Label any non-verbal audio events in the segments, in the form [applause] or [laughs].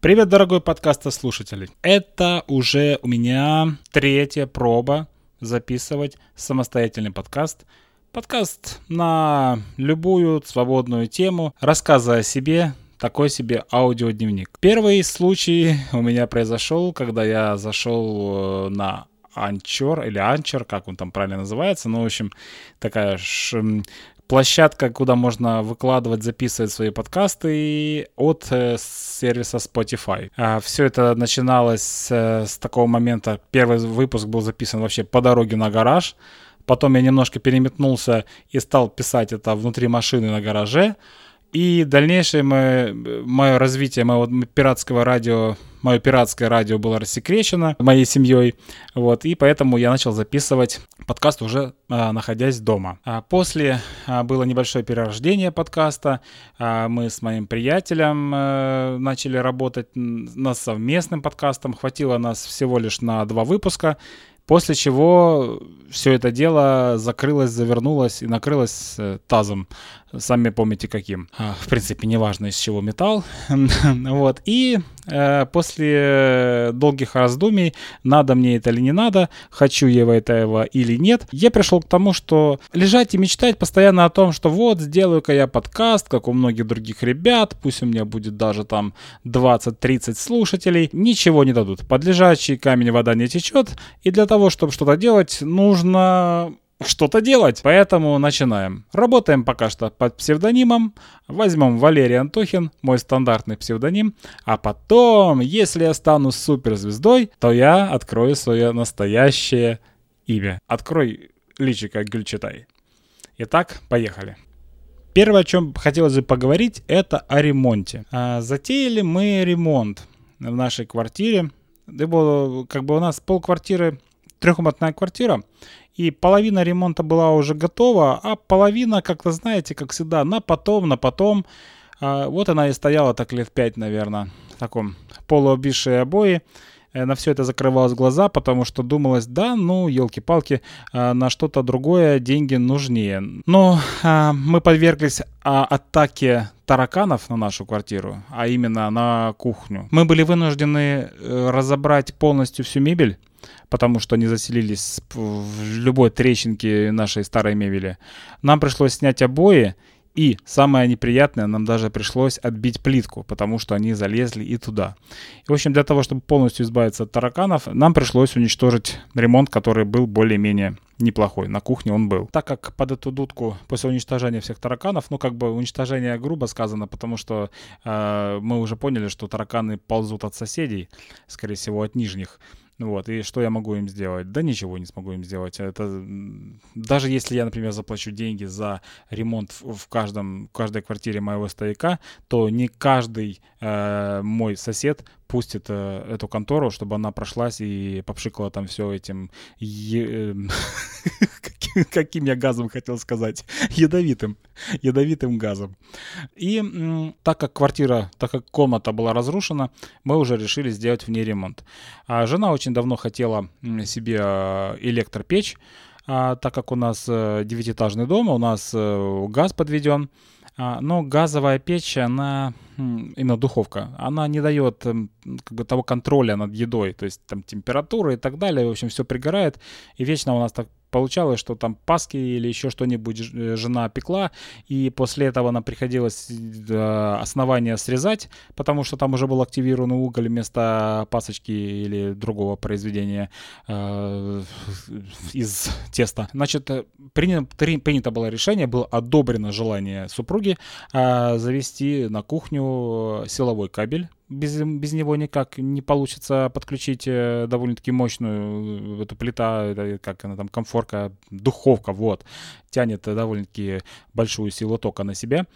Привет, дорогой подкастослушатель. Это уже у меня третья проба записывать самостоятельный подкаст. Подкаст на любую свободную тему, рассказы о себе, такой себе аудиодневник. Первый случай у меня произошел, когда я зашел э, на Анчор или Анчер, как он там правильно называется, ну, в общем, такая ш, площадка, куда можно выкладывать, записывать свои подкасты от э, сервиса Spotify. А, все это начиналось э, с такого момента. Первый выпуск был записан вообще по дороге на гараж. Потом я немножко переметнулся и стал писать это внутри машины на гараже. И дальнейшее мое, мое развитие моего пиратского радио, мое пиратское радио было рассекречено моей семьей, вот, и поэтому я начал записывать подкаст уже а, находясь дома. А после а, было небольшое перерождение подкаста, а, мы с моим приятелем а, начали работать над совместным подкастом, хватило нас всего лишь на два выпуска, После чего все это дело закрылось, завернулось и накрылось э, тазом. Сами помните каким. А, в принципе, неважно из чего металл. [laughs] вот. И после долгих раздумий, надо мне это или не надо, хочу я этого или нет, я пришел к тому, что лежать и мечтать постоянно о том, что вот, сделаю-ка я подкаст, как у многих других ребят, пусть у меня будет даже там 20-30 слушателей, ничего не дадут. Под лежачий камень вода не течет, и для того, чтобы что-то делать, нужно что-то делать. Поэтому начинаем. Работаем пока что под псевдонимом. Возьмем Валерий Антохин, мой стандартный псевдоним. А потом, если я стану суперзвездой, то я открою свое настоящее имя. Открой личико Гюльчатай. Итак, поехали. Первое, о чем хотелось бы поговорить, это о ремонте. А, затеяли мы ремонт в нашей квартире. Как бы у нас полквартиры трехкомнатная квартира, и половина ремонта была уже готова, а половина, как-то знаете, как всегда, на потом, на потом. А, вот она и стояла так лет пять, наверное, в таком полуобвисшие обои. Э, на все это закрывалось глаза, потому что думалось, да, ну, елки-палки, а, на что-то другое деньги нужнее. Но а, мы подверглись атаке тараканов на нашу квартиру, а именно на кухню. Мы были вынуждены э, разобрать полностью всю мебель, потому что они заселились в любой трещинке нашей старой мебели. Нам пришлось снять обои, и самое неприятное, нам даже пришлось отбить плитку, потому что они залезли и туда. И, в общем, для того, чтобы полностью избавиться от тараканов, нам пришлось уничтожить ремонт, который был более-менее неплохой. На кухне он был. Так как под эту дудку после уничтожения всех тараканов, ну как бы уничтожение грубо сказано, потому что э, мы уже поняли, что тараканы ползут от соседей, скорее всего от нижних. Вот, и что я могу им сделать? Да ничего не смогу им сделать. Это даже если я, например, заплачу деньги за ремонт в, каждом, в каждой квартире моего стояка, то не каждый э, мой сосед пустит э, эту контору, чтобы она прошлась и попшикала там все этим е... [laughs] каким я газом хотел сказать, ядовитым, ядовитым газом. И так как квартира, так как комната была разрушена, мы уже решили сделать в ней ремонт. А жена очень давно хотела себе а, электропечь, а, так как у нас э, девятиэтажный дом, у нас э, газ подведен, а, но газовая печь, она, именно духовка, она не дает как бы, того контроля над едой, то есть там температура и так далее, в общем, все пригорает, и вечно у нас так получалось, что там паски или еще что-нибудь э, жена пекла, и после этого нам приходилось э, основание срезать, потому что там уже был активирован уголь вместо пасочки или другого произведения э, из теста. Значит, принято, принято было решение, было одобрено желание супруги завести на кухню силовой кабель без, без него никак не получится подключить э, довольно-таки мощную э, эту плита, как она там, комфорка, духовка, вот, тянет довольно-таки большую силу тока на себя.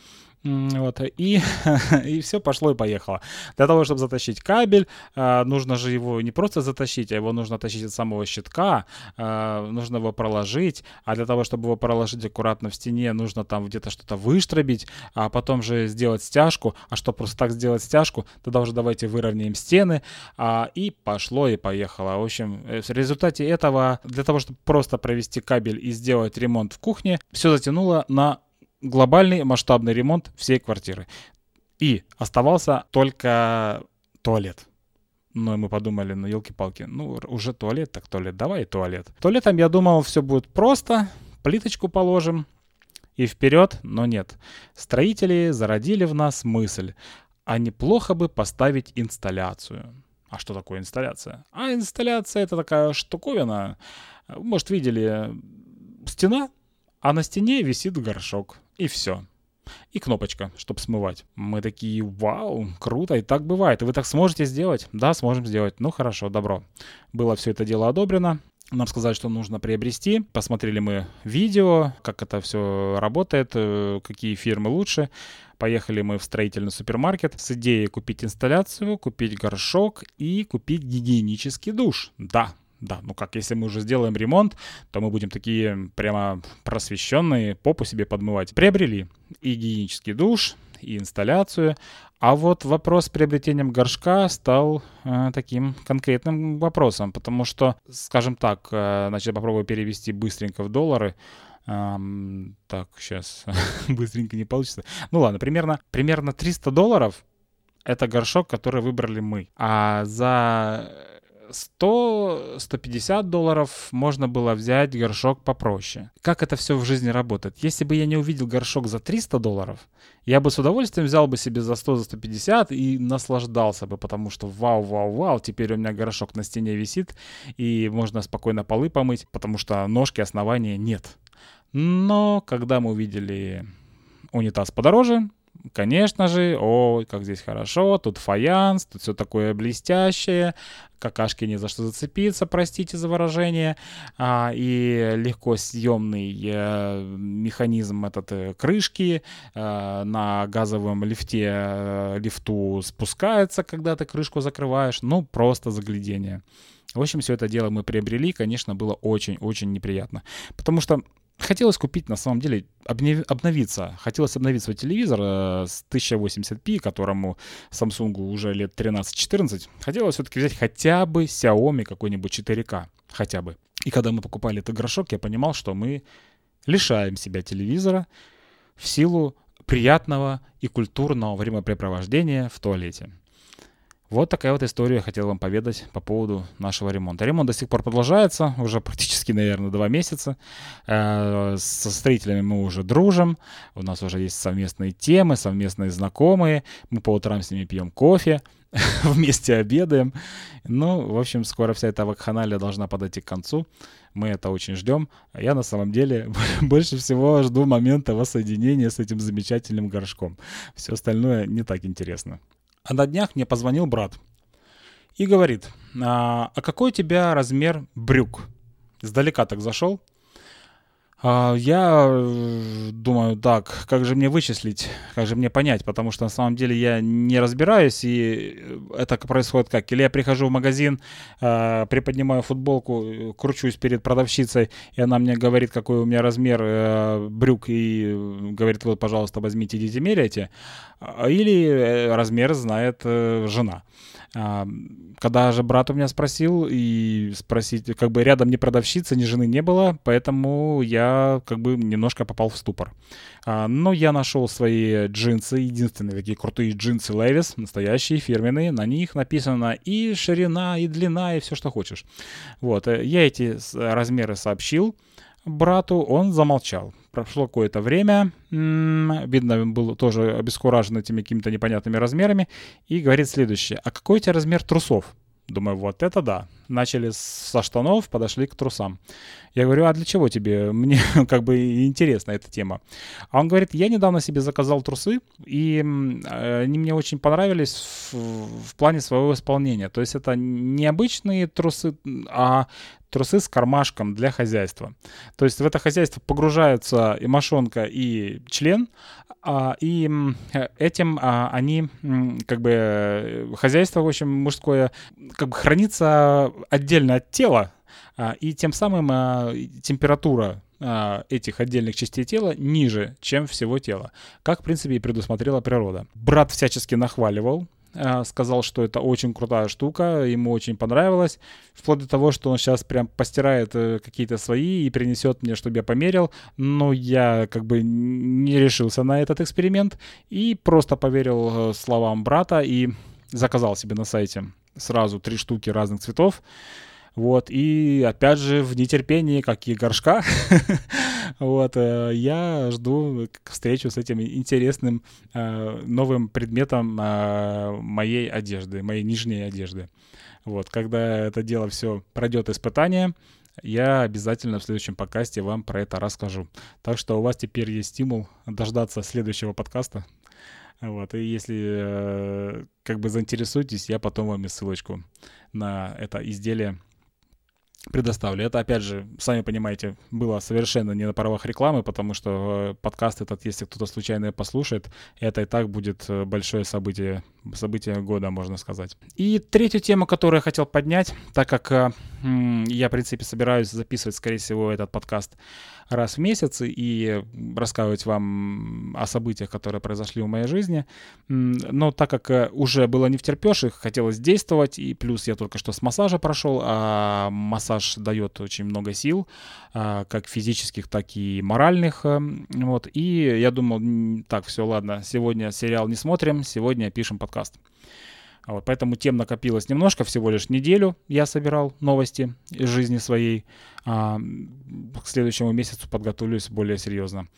Вот, и, [laughs] и все пошло и поехало. Для того, чтобы затащить кабель, э, нужно же его не просто затащить, а его нужно тащить от самого щитка, э, нужно его проложить, а для того, чтобы его проложить аккуратно в стене, нужно там где-то что-то выштробить, а потом же сделать стяжку, а чтобы просто так сделать стяжку, тогда уже давайте выровняем стены, а, и пошло и поехало. В общем, э, в результате этого, для того, чтобы просто провести кабель и сделать ремонт в кухне, все затянуло на глобальный масштабный ремонт всей квартиры. И оставался только туалет. Но мы подумали, ну, елки-палки, ну, уже туалет, так туалет, давай туалет. Туалетом, я думал, все будет просто, плиточку положим и вперед, но нет. Строители зародили в нас мысль, а неплохо бы поставить инсталляцию. А что такое инсталляция? А инсталляция это такая штуковина. Может, видели стена, а на стене висит горшок. И все и кнопочка, чтобы смывать. Мы такие, вау, круто, и так бывает. Вы так сможете сделать? Да, сможем сделать. Ну хорошо, добро. Было все это дело одобрено. Нам сказали, что нужно приобрести. Посмотрели мы видео, как это все работает, э, какие фирмы лучше. Поехали мы в строительный супермаркет с идеей купить инсталляцию, купить горшок и купить гигиенический душ. Да, да, ну как, если мы уже сделаем ремонт, то мы будем такие прямо просвещенные, попу себе подмывать. Приобрели и гигиенический душ, и инсталляцию. А вот вопрос с приобретением горшка стал э, таким конкретным вопросом, потому что, скажем так, э, значит, попробую перевести быстренько в доллары. Эм, так, сейчас [laughs] быстренько не получится. Ну ладно, примерно, примерно 300 долларов это горшок, который выбрали мы. А за 100-150 долларов можно было взять горшок попроще. Как это все в жизни работает? Если бы я не увидел горшок за 300 долларов, я бы с удовольствием взял бы себе за 100-150 за и наслаждался бы, потому что вау-вау-вау, теперь у меня горшок на стене висит, и можно спокойно полы помыть, потому что ножки основания нет. Но когда мы увидели унитаз подороже, конечно же, о, как здесь хорошо, тут фаянс, тут все такое блестящее, какашки не за что зацепиться, простите за выражение, а, и легко съемный э, механизм этот э, крышки э, на газовом лифте э, лифту спускается, когда ты крышку закрываешь, ну, просто заглядение. В общем, все это дело мы приобрели, конечно, было очень-очень неприятно. Потому что Хотелось купить, на самом деле, обновиться. Хотелось обновить свой телевизор э, с 1080p, которому Samsung уже лет 13-14. Хотелось все-таки взять хотя бы Xiaomi какой-нибудь 4К. Хотя бы. И когда мы покупали этот горшок, я понимал, что мы лишаем себя телевизора в силу приятного и культурного времяпрепровождения в туалете. Вот такая вот история я хотел вам поведать по поводу нашего ремонта. Ремонт до сих пор продолжается, уже практически, наверное, два месяца. Э, со строителями мы уже дружим, у нас уже есть совместные темы, совместные знакомые. Мы по утрам с ними пьем кофе, [laughs] вместе обедаем. Ну, в общем, скоро вся эта вакханалия должна подойти к концу. Мы это очень ждем. Я на самом деле [laughs] больше всего жду момента воссоединения с этим замечательным горшком. Все остальное не так интересно. А на днях мне позвонил брат и говорит, а, а какой у тебя размер брюк? Издалека так зашел. А, я э, думаю, так, как же мне вычислить, как же мне понять, потому что на самом деле я не разбираюсь, и это происходит как? Или я прихожу в магазин, а, приподнимаю футболку, кручусь перед продавщицей, и она мне говорит, какой у меня размер э, брюк, и говорит, вот, пожалуйста, возьмите, идите, меряйте. Или э, размер знает жена. А, когда же брат у меня спросил, и спросить, как бы рядом ни продавщицы, ни жены не было, поэтому я как бы немножко попал в ступор. А, но я нашел свои джинсы, единственные такие крутые джинсы Levi's, настоящие, фирменные, на них написано и ширина, и длина, и все, что хочешь. Вот, э, я эти размеры сообщил, брату, он замолчал. Прошло какое-то время, видно, был тоже обескуражен этими какими-то непонятными размерами, и говорит следующее. А какой у тебя размер трусов? Думаю, вот это да. Начали со штанов, подошли к трусам. Я говорю, а для чего тебе? Мне [laughs] как бы интересна эта тема. А он говорит, я недавно себе заказал трусы, и они мне очень понравились в, в плане своего исполнения. То есть это не обычные трусы, а трусы с кармашком для хозяйства. То есть в это хозяйство погружаются и мошонка, и член, а, и этим а, они, как бы, э, хозяйство, в общем, мужское, как бы хранится отдельно от тела, а, и тем самым температура этих отдельных частей тела ниже, чем всего тела, как, в принципе, и предусмотрела природа. Брат всячески нахваливал сказал, что это очень крутая штука, ему очень понравилось, вплоть до того, что он сейчас прям постирает э, какие-то свои и принесет мне, чтобы я померил, но я как бы не решился на этот эксперимент и просто поверил э, словам брата и заказал себе на сайте сразу три штуки разных цветов. Вот, и опять же в нетерпении, как и горшка, [laughs] вот, э, я жду встречу с этим интересным э, новым предметом э, моей одежды, моей нижней одежды. Вот, когда это дело все пройдет испытание, я обязательно в следующем подкасте вам про это расскажу. Так что у вас теперь есть стимул дождаться следующего подкаста. Вот, и если как бы заинтересуетесь, я потом вам и ссылочку на это изделие предоставлю. Это, опять же, сами понимаете, было совершенно не на правах рекламы, потому что э, подкаст этот, если кто-то случайно послушает, это и так будет э, большое событие, событие года, можно сказать. И третью тему, которую я хотел поднять, так как э, я, в принципе, собираюсь записывать, скорее всего, этот подкаст раз в месяц и рассказывать вам о событиях, которые произошли в моей жизни. Но так как э, уже было не втерпешь, их хотелось действовать, и плюс я только что с массажа прошел, а массаж дает очень много сил, а, как физических, так и моральных. Э, вот. И я думал, так, все, ладно, сегодня сериал не смотрим, сегодня пишем подкаст. А вот, поэтому тем накопилось немножко, всего лишь неделю я собирал новости из жизни своей. А, к следующему месяцу подготовлюсь более серьезно.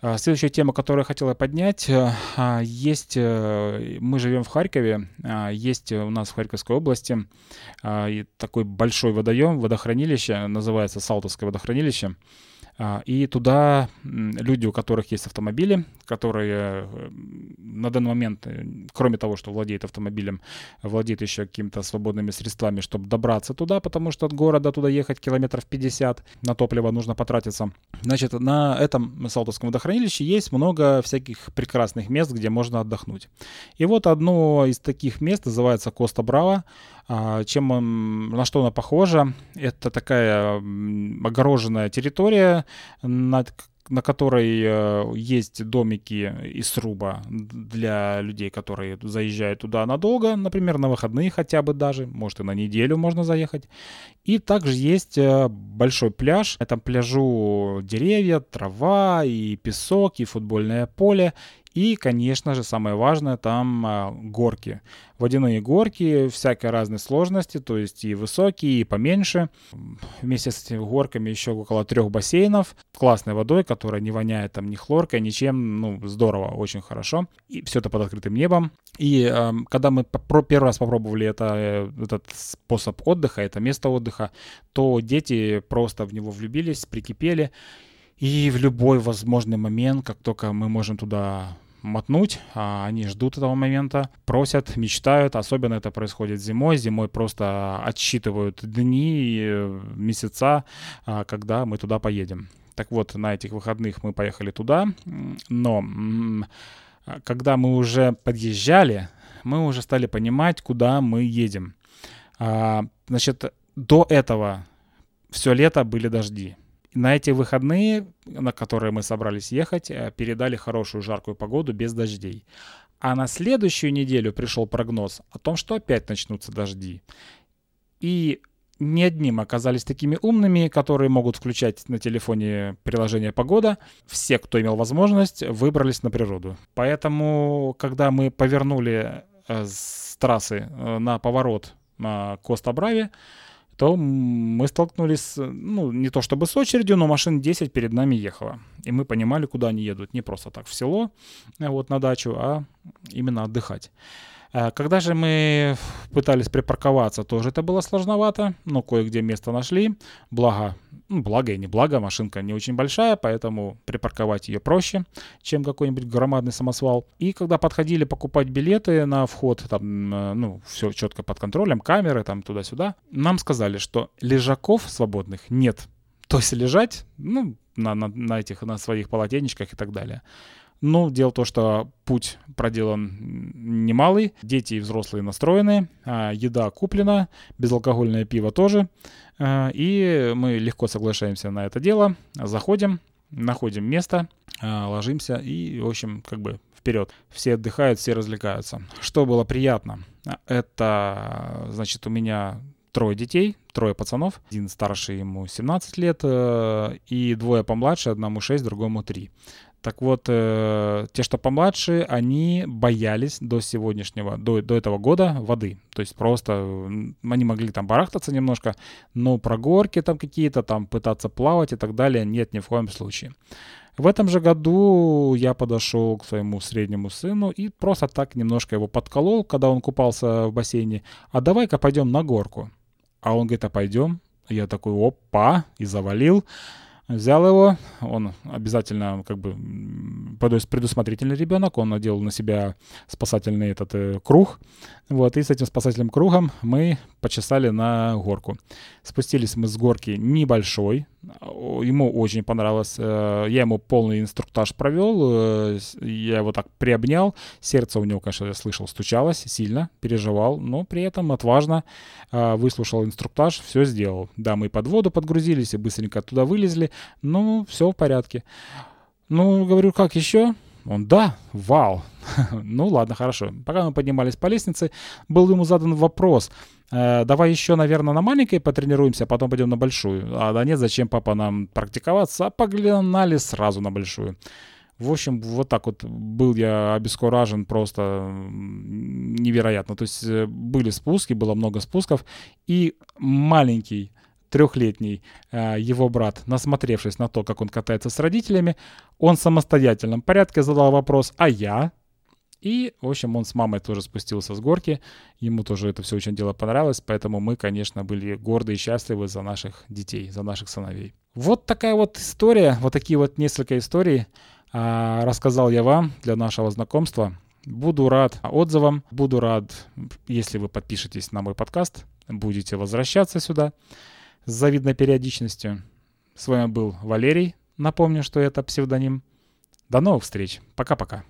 А, следующая тема, которую я хотел поднять, э, а, есть, э, мы живем в Харькове, а, есть у нас в Харьковской области такой большой водоем, водохранилище, называется Салтовское водохранилище. А, и туда люди, у которых есть автомобили, которые на данный момент, э, кроме того, что владеет автомобилем, владеет еще какими-то свободными средствами, чтобы добраться туда, потому что от города туда ехать километров 50, на топливо нужно потратиться. Значит, на этом Салтовском водохранилище есть много всяких прекрасных мест, где можно отдохнуть. И вот одно из таких мест называется Коста Браво. А, чем он, на что она похожа? Это такая огороженная территория, над на которой э, есть домики из сруба для людей, которые заезжают туда надолго, например, на выходные хотя бы даже, может и на неделю можно заехать. И также есть э, большой пляж. На этом пляжу деревья, трава и песок, и футбольное поле, и, конечно же, самое важное, там а, горки. Водяные горки всякой разной сложности, то есть и высокие, и поменьше. Вместе с этими горками еще около трех бассейнов. Классной водой, которая не воняет там ни хлоркой, ничем. Ну, здорово, очень хорошо. И все это под открытым небом. И э, когда мы первый раз попробовали это, э, этот способ отдыха, это место отдыха, то дети просто в него влюбились, прикипели. И в любой возможный момент, как только мы можем туда мотнуть, а они ждут этого момента, просят, мечтают, особенно это происходит зимой, зимой просто отсчитывают дни, месяца, а, когда мы туда поедем. Так вот, на этих выходных мы поехали туда, но когда мы уже подъезжали, мы уже стали понимать, куда мы едем. А, значит, до этого все лето были дожди. На эти выходные, на которые мы собрались ехать, э, передали хорошую жаркую погоду без дождей. А на следующую неделю пришел прогноз о том, что опять начнутся дожди. И не одним оказались такими умными, которые могут включать на телефоне приложение «Погода». Все, кто имел возможность, выбрались на природу. Поэтому, когда мы повернули э, с трассы э, на поворот на Коста-Брави, то мы столкнулись, ну, не то чтобы с очередью, но машин 10 перед нами ехало. И мы понимали, куда они едут. Не просто так в село, вот на дачу, а именно отдыхать. Э, когда же мы пытались припарковаться, тоже это было сложновато, но кое-где место нашли. Благо, ну, благо и не благо, машинка не очень большая, поэтому припарковать ее проще, чем какой-нибудь громадный самосвал. И когда подходили покупать билеты на вход, там, э, ну, все четко под контролем, камеры там туда-сюда, нам сказали, что лежаков свободных нет. То есть лежать, ну, на, на, на этих, на своих полотенечках и так далее. Ну, дело в том, что путь проделан немалый, дети и взрослые настроены, а еда куплена, безалкогольное пиво тоже, а, и мы легко соглашаемся на это дело, заходим, находим место, а, ложимся и, в общем, как бы вперед. Все отдыхают, все развлекаются. Что было приятно, это, значит, у меня трое детей, трое пацанов. Один старше ему 17 лет, э, и двое помладше, одному 6, другому 3. Так вот, э, те, что помладше, они боялись до сегодняшнего, до, до этого года воды. То есть просто они могли там барахтаться немножко, но про горки там какие-то, там пытаться плавать и так далее, нет, ни в коем случае. В этом же году я подошел к своему среднему сыну и просто так немножко его подколол, когда он купался в бассейне. А давай-ка пойдем на горку. А он говорит, а пойдем? Я такой, опа, и завалил. Взял его, он обязательно, как бы, предусмотрительный ребенок, он надел на себя спасательный этот э, круг, вот, и с этим спасательным кругом мы почесали на горку. Спустились мы с горки небольшой, ему очень понравилось, э, я ему полный инструктаж провел, э, я его так приобнял, сердце у него, конечно, я слышал, стучалось сильно, переживал, но при этом отважно выслушал инструктаж, все сделал. Да, мы под воду подгрузились и быстренько оттуда вылезли, ну, все в порядке. Ну, говорю, как еще? Он, да, вау. [laughs] ну, ладно, хорошо. Пока мы поднимались по лестнице, был ему задан вопрос. Э, давай еще, наверное, на маленькой потренируемся, а потом пойдем на большую. А да нет, зачем, папа, нам практиковаться? А погнали сразу на большую. В общем, вот так вот был я обескуражен просто невероятно. То есть э, были спуски, было много спусков, и маленький трехлетний э, его брат, насмотревшись на то, как он катается с родителями, он в самостоятельном порядке задал вопрос «А я?». И, в общем, он с мамой тоже спустился с горки. Ему тоже это все очень дело понравилось, поэтому мы, конечно, были горды и счастливы за наших детей, за наших сыновей. Вот такая вот история, вот такие вот несколько историй а, рассказал я вам для нашего знакомства. Буду рад отзывам, буду рад, если вы подпишетесь на мой подкаст, будете возвращаться сюда с завидной периодичностью. С вами был Валерий. Напомню, что это псевдоним. До новых встреч. Пока-пока.